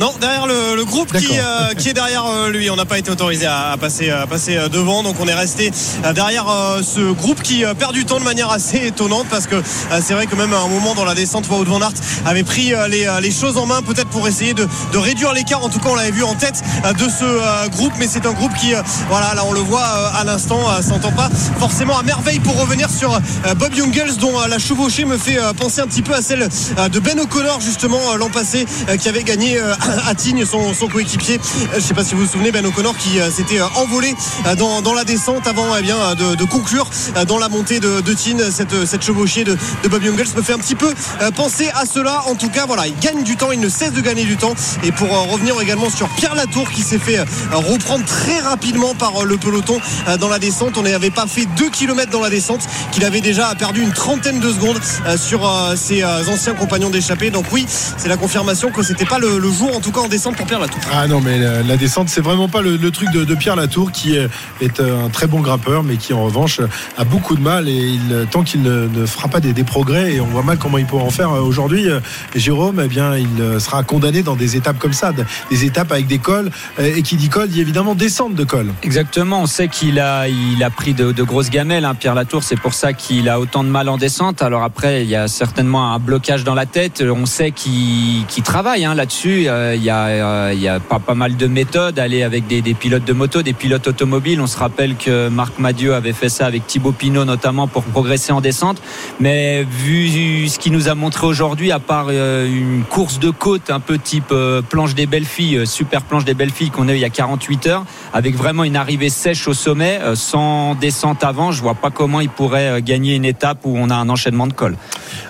K: Non, derrière le, le groupe qui, euh, qui est derrière euh, lui. On n'a pas été autorisé à, à passer, à passer euh, devant. Donc on est resté euh, derrière euh, ce groupe qui perd du temps de manière assez étonnante parce que euh, c'est vrai que même à un moment dans la descente, Wout van Aert avait pris euh, les, les choses en main peut-être pour essayer de, de réduire l'écart. En tout cas, on l'avait vu en tête euh, de ce euh, groupe. Mais c'est un groupe qui, euh, voilà, là on le voit euh, à l'instant, euh, s'entend pas forcément à merveille pour revenir sur euh, Bob Jungels dont euh, la chevauchée me fait euh, penser un petit peu à celle euh, de Ben O'Connor justement euh, l'an passé qui avait gagné à Tignes son, son coéquipier. Euh, Je sais pas si vous vous souvenez Ben O'Connor qui euh, s'était euh, envolé dans, la descente avant eh bien de, conclure dans la montée de, de Tignes cette, cette chevauchée de, de Bob Jungels me fait un petit peu penser à cela. En tout cas voilà il gagne du temps, il ne cesse de gagner du temps et pour revenir également sur Pierre Latour qui s'est fait reprendre très rapidement par le peloton dans la descente. On n'avait pas fait 2 km dans la descente qu'il avait déjà perdu une trentaine de secondes sur ses anciens compagnons d'échappée. Donc oui, c'est la confirmation que c'était pas le, le jour en tout cas en descente pour Pierre Latour.
C: Ah non, mais la, la descente, c'est vraiment pas le, le truc de, de Pierre Latour qui est, est un très bon grimpeur, mais qui en revanche a beaucoup de mal et il, tant qu'il ne, ne fera pas des, des progrès, et on voit mal comment il pourra en faire euh, aujourd'hui, euh, Jérôme, eh bien, il euh, sera condamné dans des étapes comme ça, des étapes avec des cols, euh, et qui dit col dit évidemment descente de col.
J: Exactement, on sait qu'il a, il a pris de, de grosses gamelles, hein, Pierre Latour, c'est pour ça qu'il a autant de mal en descente. Alors après, il y a certainement un blocage dans la tête, on sait qu'il travaille hein, là-dessus, Euh, il y a, euh, pas, mal de méthodes, aller avec des, pilotes de moto, des pilotes automobiles, on se rappelle que Marc Madieu avait fait ça avec Thibaut Pinot notamment pour progresser en descente, mais vu ce qu'il nous a montré aujourd'hui, à part euh, une course de côte un peu type euh, planche des belles filles, euh, super planche des belles filles qu'on a eu il y a 48 heures, avec vraiment une arrivée sèche au sommet, euh, sans descente avant, je vois pas comment il pourrait euh, gagner une étape où on a un enchaînement de cols.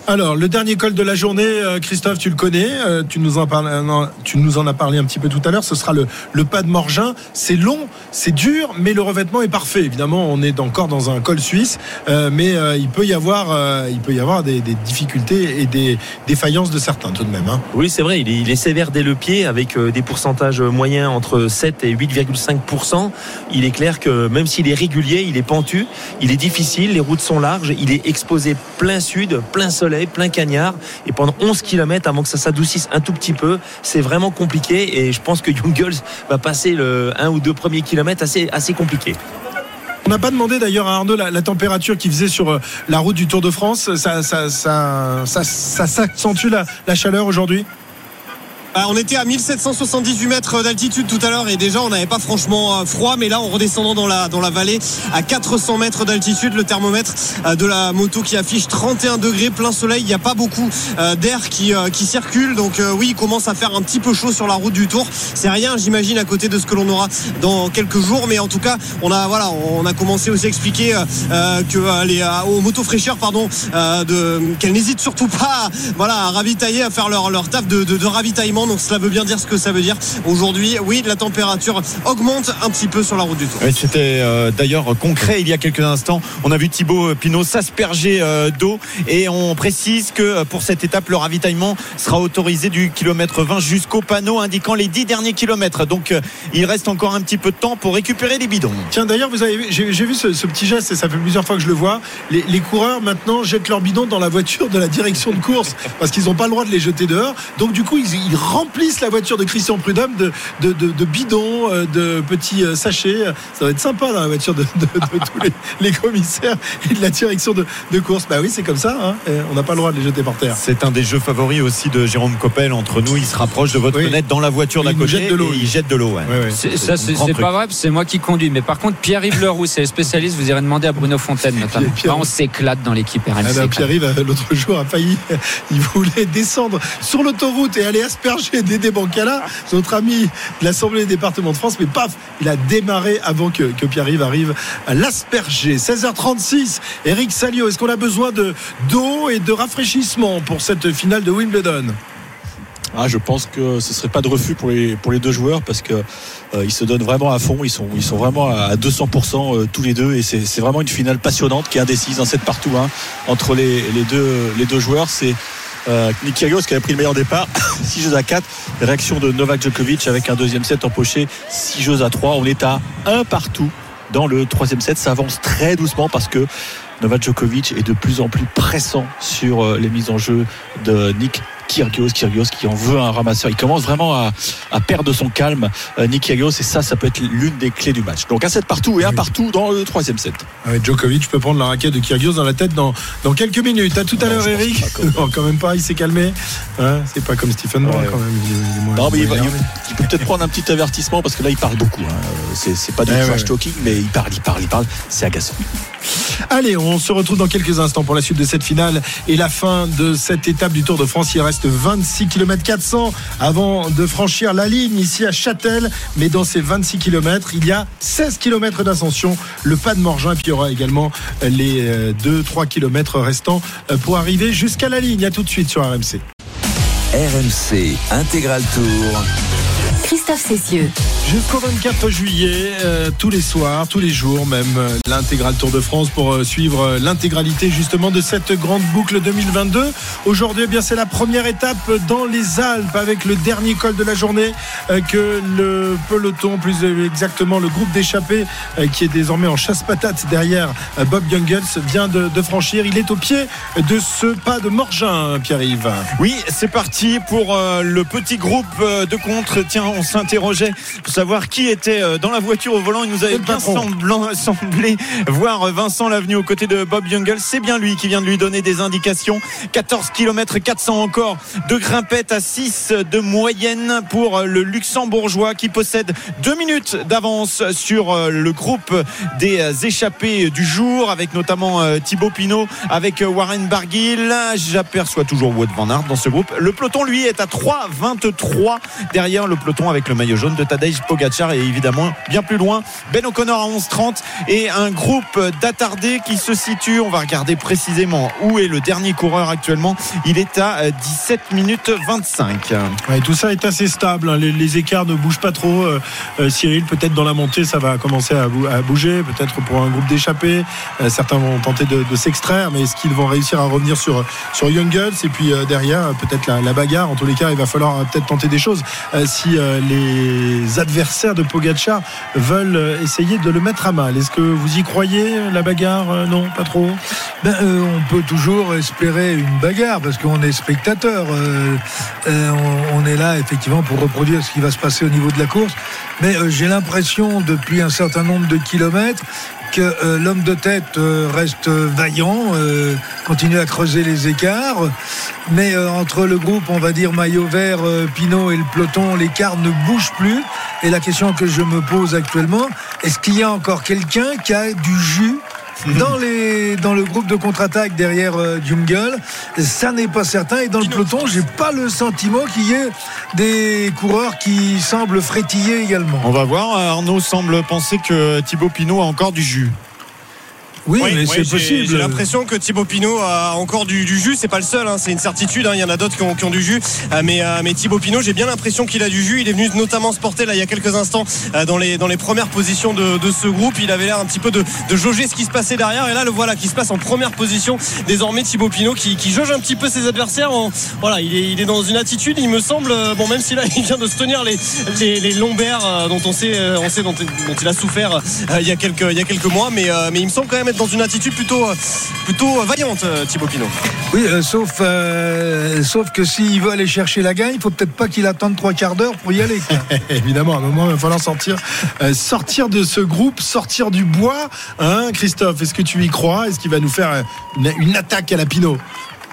C: Alors, le dernier col de la journée, euh, Christophe, tu le connais, euh, tu, nous en parles, euh, tu nous en as parlé un petit peu tout à l'heure, ce sera le, pas de Morgin. C'est long, c'est dur, mais le revêtement est parfait. Évidemment, on est encore dans un col suisse, mais il peut y avoir, il peut y avoir des, difficultés et des défaillances de certains tout de même. hein.
D: Oui, c'est vrai, il est, il est sévère dès le pied avec des pourcentages moyens entre 7 et 8,5%. Il est clair que même s'il est régulier, il est pentu, il est difficile, les routes sont larges, il est exposé plein sud, plein soleil, plein cagnard. Et pendant 11 km avant que ça s'adoucisse un tout petit peu, c'est vraiment compliqué. Et je pense que Jungels va passer le un ou deux premiers kilomètres assez, assez compliqués.
C: On n'a pas demandé d'ailleurs à Arnaud la, la température qu'il faisait sur euh, la route du Tour de France. Ça, ça, ça, ça, s'accentue la, la chaleur aujourd'hui?
K: On était à 1778 mètres d'altitude tout à l'heure et déjà on n'avait pas franchement euh, froid, mais là en redescendant dans la, dans la vallée à 400 mètres d'altitude, le thermomètre euh, de la moto qui affiche 31 degrés, plein soleil, il n'y a pas beaucoup euh, d'air qui, qui circule, donc oui, il commence à faire un petit peu chaud sur la route du Tour. C'est rien, j'imagine, à côté de ce que l'on aura dans quelques jours, mais en tout cas, on a voilà, on a commencé aussi à expliquer que les aux motos fraîcheurs, pardon, de qu'elles n'hésitent surtout pas, voilà, à ravitailler, à faire leur leur taf de, de ravitaillement donc cela veut bien dire ce que ça veut dire. Aujourd'hui, oui, la température augmente un petit peu sur la route du Tour.
I: C'était euh, d'ailleurs concret il y a quelques instants. On a vu Thibaut Pinot s'asperger euh, d'eau et on précise que euh, pour cette étape, le ravitaillement sera autorisé du kilomètre 20 jusqu'au panneau indiquant les 10 derniers kilomètres. Donc il reste encore un petit peu de temps pour récupérer les bidons.
C: Tiens, d'ailleurs, vous avez j'ai, vu ce, petit geste et ça fait plusieurs fois que je le vois. Les, les coureurs maintenant jettent leurs bidons dans la voiture de la direction de course parce qu'ils n'ont pas le droit de les jeter dehors. Donc du coup, ils, ils remplissent la voiture de Christian Prudhomme de, de, bidons, euh, de petits euh, sachets. Ça va être sympa dans la voiture de, tous les, commissaires et de la direction de, course. Bah oui, c'est comme ça. Hein. On n'a pas le droit de les jeter par terre.
I: C'est un des jeux favoris aussi de Jérôme Coppel. Entre nous, il se rapproche de votre fenêtre dans la voiture d'à côté.
C: Jette de l'eau.
I: Il jette de l'eau.
J: Ça, c'est pas vrai, c'est moi qui conduis. Mais par contre, Pierre-Yves Leroux, c'est le spécialiste. Vous irez demander à Bruno Fontaine notamment. on s'éclate dans l'équipe RMC.
C: Ah Pierre-Yves, l'autre jour, a failli. Il voulait descendre sur l'autoroute et aller asperger des des Bancala, notre ami de l'Assemblée des départements de France, mais paf, il a démarré avant que, Pierre-Yves arrive à l'asperger. 16h36, Eric Salio, est-ce qu'on a besoin de d'eau et de rafraîchissement pour cette finale de Wimbledon?
F: Ah, je pense que ce serait pas de refus pour les, pour les deux joueurs parce que euh, ils se donnent vraiment à fond, ils sont, ils sont vraiment à 200% euh, tous les deux et c'est vraiment une finale passionnante qui est indécise en 7 partout hein, entre les, les, deux, les deux joueurs. C'est euh, Nick Kyrgios qui avait pris le meilleur départ. 6 jeux à 4 réaction de Novak Djokovic avec un deuxième set empoché. 6 jeux à 3 on est à 1 partout dans le troisième set. Ça avance très doucement parce que Novak Djokovic est de plus en plus pressant sur euh, les mises en jeu de Nick Kyrgios, Kyrgios qui en veut un ramasseur. Il commence vraiment à, perdre son calme, euh, Nick Kyrgios, et ça, ça peut être l'une des clés du match. Donc un set partout et un partout dans le troisième set.
C: Ah Djokovic peut prendre la raquette de Kyrgios dans la tête dans, dans quelques minutes. À tout à l'heure, Eric. Non, quand même pas, il s'est calmé. Hein, c'est pas comme Stephen Brown quand même.
F: non, mais il, peut peut-être prendre un petit avertissement parce que là, il parle beaucoup. Hein. C'est pas du eh trash talking, mais il parle, il parle, il parle. C'est agaçant.
C: Allez, on se retrouve dans quelques instants pour la suite de cette finale et la fin de cette étape du Tour de France. Il reste 26 km 400 avant de franchir la ligne ici à Châtel. Mais dans ces 26 km, il y a 16 km d'ascension, le pas de Morgin. Et puis il y aura également les 2-3 euh, km restants euh, pour arriver jusqu'à la ligne. A tout de suite sur RMC.
B: RMC Intégral Tour.
A: Christophe Cessieux.
C: Jusqu'au 24 juillet, euh, tous les soirs, tous les jours, même euh, l'intégral Tour de France pour euh, suivre l'intégralité justement de cette grande boucle 2022. Aujourd'hui, eh bien c'est la première étape dans les Alpes avec le dernier col de la journée que le peloton, plus exactement le groupe d'échappés qui est désormais en chasse-patate derrière Bob Jungels vient de, de, franchir. Il est au pied de ce pas de Morgin, Pierre-Yves.
I: Oui, c'est parti pour le petit groupe de contre. Tiens, on s'interrogeait savoir qui était euh, dans la voiture au volant. Il nous avait bien semblé voir Vincent Lavenu aux côtés de Bob Youngles. C'est bien lui qui vient de lui donner des indications. 14 km 400 encore de grimpette à 6 de moyenne pour le luxembourgeois qui possède deux minutes d'avance sur euh, le groupe des échappés du jour avec notamment euh, Thibaut Pinot avec Warren Barguil. J'aperçois toujours Wout Van Aert dans ce groupe. Le peloton lui est à 3,23 derrière le peloton avec le maillot jaune de Tadej Pogacar est évidemment bien plus loin. Ben O'Connor à 11,30 et un groupe d'attardés qui se situe. On va regarder précisément où est le dernier coureur actuellement. Il est à 17 euh, minutes 25.
C: tout ça est assez stable. Hein. Les, écarts ne bougent pas trop. Euh, euh, Cyril, peut-être dans la montée, ça va commencer à, bouger. Peut-être pour un groupe d'échappés. certains vont tenter de, s'extraire, mais est-ce qu'ils vont réussir à revenir sur, sur Young Girls Et puis derrière, peut-être la, la, bagarre. En tous les cas, il va falloir peut-être tenter des choses si les adversaires adversaires de Pogacar veulent euh, essayer de le mettre à mal. Est-ce que vous y croyez, la bagarre euh, Non, pas trop?
E: Ben, euh, On peut toujours espérer une bagarre parce qu'on est spectateur. on, est là effectivement pour reproduire ce qui va se passer au niveau de la course. Mais j'ai l'impression depuis un certain nombre de kilomètres euh, l'homme de tête euh, reste vaillant, euh, continue à creuser les écarts. Mais entre le groupe, on va dire maillot vert, Pinot et le peloton, l'écart ne bouge plus. Et la question que je me pose actuellement, est-ce qu'il y a encore quelqu'un qui a du jus dans, le groupe de contre-attaque derrière euh, Jungle, ça n'est pas certain. Et dans le peloton, j'ai pas le sentiment qu'il y ait des coureurs qui semblent frétiller également.
I: On va voir. Arnaud semble penser que Thibaut Pinot a encore du jus.
E: Oui,
K: Oui,
E: mais c'est possible.
K: J'ai l'impression que Thibaut Pinot a encore du, du jus. C'est pas le seul, hein, c'est une certitude. hein. Il y en a d'autres qui ont, qui ont du jus. Euh, mais, euh, mais Thibaut Pinot, j'ai bien l'impression qu'il a du jus. Il est venu notamment se porter là il y a quelques instants euh, dans, les, dans les premières positions de, de ce groupe. Il avait l'air un petit peu de, de jauger ce qui se passait derrière. Et là, le voilà qui se passe en première position. Désormais, Thibaut Pinot qui, qui jauge un petit peu ses adversaires. En- voilà, il est, il est dans une attitude, il me semble. Bon, même si là, il vient de se tenir les, les, les lombaires dont on sait, on sait dont, dont il a souffert il, y a quelques, il y a quelques mois. Mais, mais il me semble quand même être dans une attitude plutôt, euh, plutôt vaillante, euh, Thibaut Pinot.
E: Oui, euh, sauf, euh, sauf que s'il veut aller chercher la gagne, il faut peut-être pas qu'il attende trois quarts d'heure pour y aller. quoi.
C: Évidemment, à un moment, il va falloir sortir, euh, sortir de ce groupe, sortir du bois. Hein, Christophe, est-ce que tu y crois? Est-ce qu'il va nous faire euh, une, une attaque à la Pinot?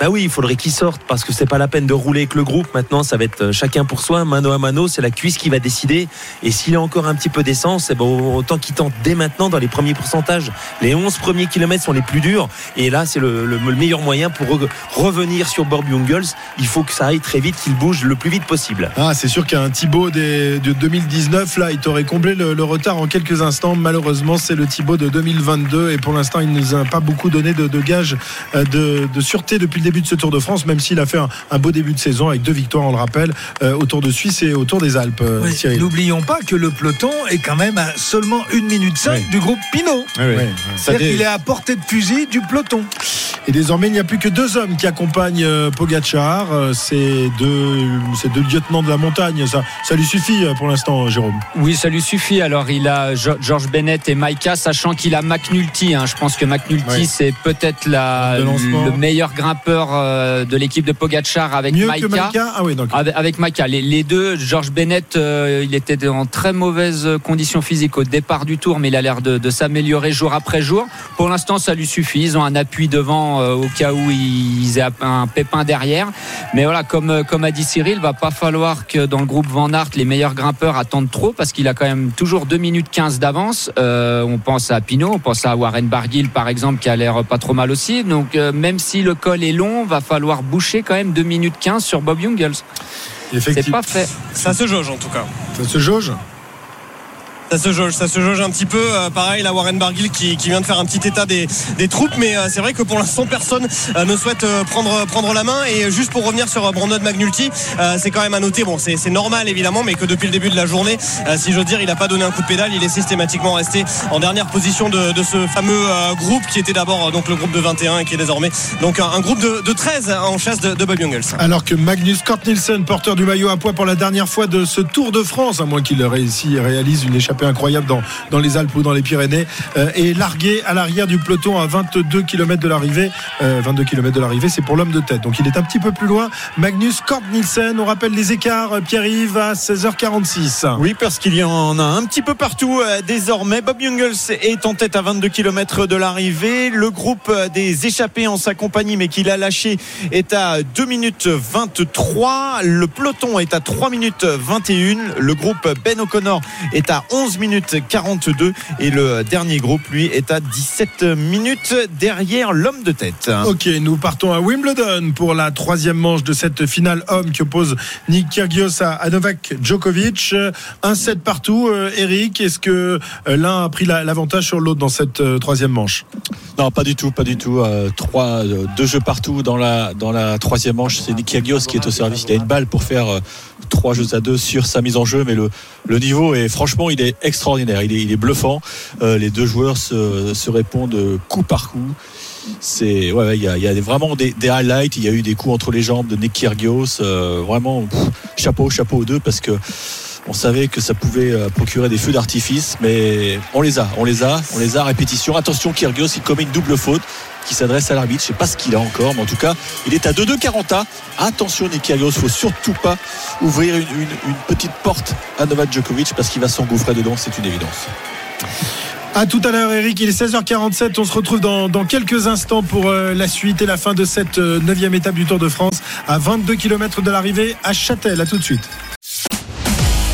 D: Bah oui, il faudrait qu'il sorte parce que c'est pas la peine de rouler avec le groupe. Maintenant, ça va être euh, chacun pour soi, mano à mano. C'est la cuisse qui va décider. Et s'il a encore un petit peu d'essence, eh ben, autant qu'il tente dès maintenant dans les premiers pourcentages. Les 11 premiers kilomètres sont les plus durs. Et là, c'est le, le- le meilleur moyen pour re- revenir sur Bob Jungels. Il faut que ça aille très vite, qu'il bouge le plus vite possible.
C: Ah, c'est sûr qu'un Thibaut de 2019, là, il t'aurait comblé le, retard en quelques instants. Malheureusement, c'est le Thibaut de 2022 et pour l'instant, il ne nous a pas beaucoup donné de, de gages euh, de, de sûreté depuis le début de ce Tour de France, même s'il a fait un, un beau début de saison avec deux victoires, on le rappelle, euh, au Tour de Suisse et au Tour des Alpes. euh,
E: Oui,
C: Cyril.
E: N'oublions pas que le peloton est quand même à seulement 1 minute 5
C: Oui.
E: du groupe Pinot.
I: Ça
E: C'est-à-dire
I: dé-
E: qu'il est à portée de fusil du peloton.
C: Et désormais, il n'y a plus que deux hommes qui accompagnent euh, Pogacar. Euh, C'est deux, c'est deux lieutenants de la montagne. Ça, ça lui suffit pour l'instant, Jérôme.
J: Oui, ça lui suffit. Alors, il a Jo- George Bennett et Maika, sachant qu'il a McNulty. hein. Je pense que McNulty, c'est peut-être la- le meilleur grimpeur euh, de l'équipe de Pogachar avec
C: Mieux que Maïka Ah oui, donc.
J: Avec, avec. Les, les deux, George Bennett, euh, il était en très mauvaise condition physique au départ du tour, mais il a l'air de, de s'améliorer jour après jour. Pour l'instant, ça lui suffit. Ils ont un appui devant euh, au cas où ils aient un pépin derrière. Mais voilà, comme, comme a dit Cyril, va pas falloir que dans le groupe Van Aert, les meilleurs grimpeurs attendent trop parce qu'il a quand même toujours 2 minutes 15 d'avance. Euh, on pense à Pinot, on pense à Warren Barguil par exemple qui a l'air pas trop mal aussi. Donc euh, même si le col est long, va falloir boucher quand même 2 minutes 15 sur Bob Jungels. C'est pas fait.
K: Ça se jauge en tout cas.
C: Ça se jauge
K: Ça se jauge, ça se jauge un petit peu. Euh, pareil, la Warren Barguil qui, vient de faire un petit état des, troupes, mais euh, c'est vrai que pour l'instant personne euh, ne souhaite prendre la main. Et juste pour revenir sur Brandon McNulty, c'est quand même à noter. Bon, c'est normal évidemment, mais que depuis le début de la journée, si j'ose dire, il n'a pas donné un coup de pédale. Il est systématiquement resté en dernière position de, ce fameux groupe qui était d'abord donc le groupe de 21 et qui est désormais donc un, groupe de, de 13 en chasse de, Bob Jungels.
C: Alors que Magnus Cort Nielsen, porteur du maillot à poids pour la dernière fois de ce Tour de France, à moins qu'il réussi, réalise une échappée incroyable dans, dans les Alpes ou dans les Pyrénées, euh, est largué à l'arrière du peloton à 22 km de l'arrivée. Euh, 22 km de l'arrivée, c'est pour l'homme de tête. Donc il est un petit peu plus loin. Magnus Cort Nielsen, on rappelle les écarts, euh, Pierre-Yves, à 16h46.
I: Oui, parce qu'il y en a un petit peu partout euh, désormais. Bob Jungels est en tête à 22 km de l'arrivée. Le groupe euh, des échappés en sa compagnie, mais qu'il a lâché, est à 2 minutes 23. Le peloton est à 3 minutes 21. Le groupe Ben O'Connor est à 11 minutes 42. Et le dernier groupe, lui, est à 17 minutes derrière l'homme de tête.
C: Ok, nous partons à Wimbledon pour la troisième manche de cette finale homme qui oppose Nick Kyrgios à, Novak Djokovic. Un set partout. Euh, Eric, est-ce que euh, l'un a pris la- l'avantage sur l'autre dans cette euh, troisième manche?
F: Non, pas du tout, pas du tout. Euh, trois, deux jeux partout dans la dans la troisième manche. C'est Nick Kyrgios qui est au service. Il a une balle pour faire trois jeux à deux sur sa mise en jeu, mais le le niveau est franchement, il est extraordinaire. Il est il est bluffant. Euh, les deux joueurs se, se répondent coup par coup. C'est ouais, il y a, y a vraiment des, des highlights. Il y a eu des coups entre les jambes de Nick. Euh, vraiment, chapeau, chapeau aux deux parce que. On savait que ça pouvait euh, procurer des feux d'artifice, mais on les a, on les a, on les a à répétition. Attention, Kyrgios, il commet une double faute qui s'adresse à l'arbitre. Je sais pas ce qu'il a encore, mais en tout cas, il est à 2-2 40 Attention, Nick Kyrgios, faut surtout pas ouvrir une, petite porte à Novak Djokovic parce qu'il va s'engouffrer dedans, c'est une évidence.
C: À tout à l'heure, Eric. Il est 16h47. On se retrouve dans, dans quelques instants pour euh, la suite et la fin de cette euh, neuvième étape du Tour de France à 22 km de l'arrivée à Châtel. À tout de suite.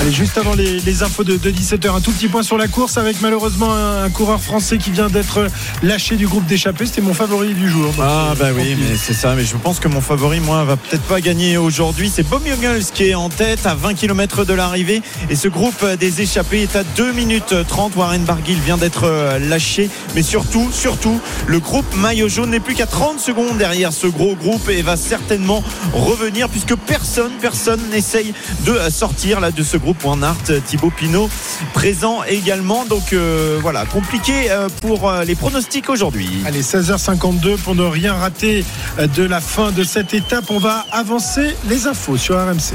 C: Allez, juste avant les, infos de, de 17h, un tout petit point sur la course avec malheureusement un, coureur français qui vient d'être lâché du groupe d'échappée. C'était mon favori du jour.
I: Ah
C: euh,
I: bah oui mais c'est ça mais je pense que mon favori moi va peut-être pas gagner aujourd'hui. C'est Bob Jungels qui est en tête à 20 km de l'arrivée. Et ce groupe des échappés est à 2 minutes 30 Warren Barguil vient d'être euh, lâché. Mais surtout surtout le groupe maillot jaune n'est plus qu'à 30 secondes derrière ce gros groupe et va certainement revenir puisque personne personne n'essaye de sortir là de ce groupe Van Aert Thibaut Pinot présent également donc euh, voilà compliqué euh, pour euh, les pronostics aujourd'hui
C: Allez, 16h52 pour ne rien rater de la fin de cette étape. On va avancer les infos sur RMC.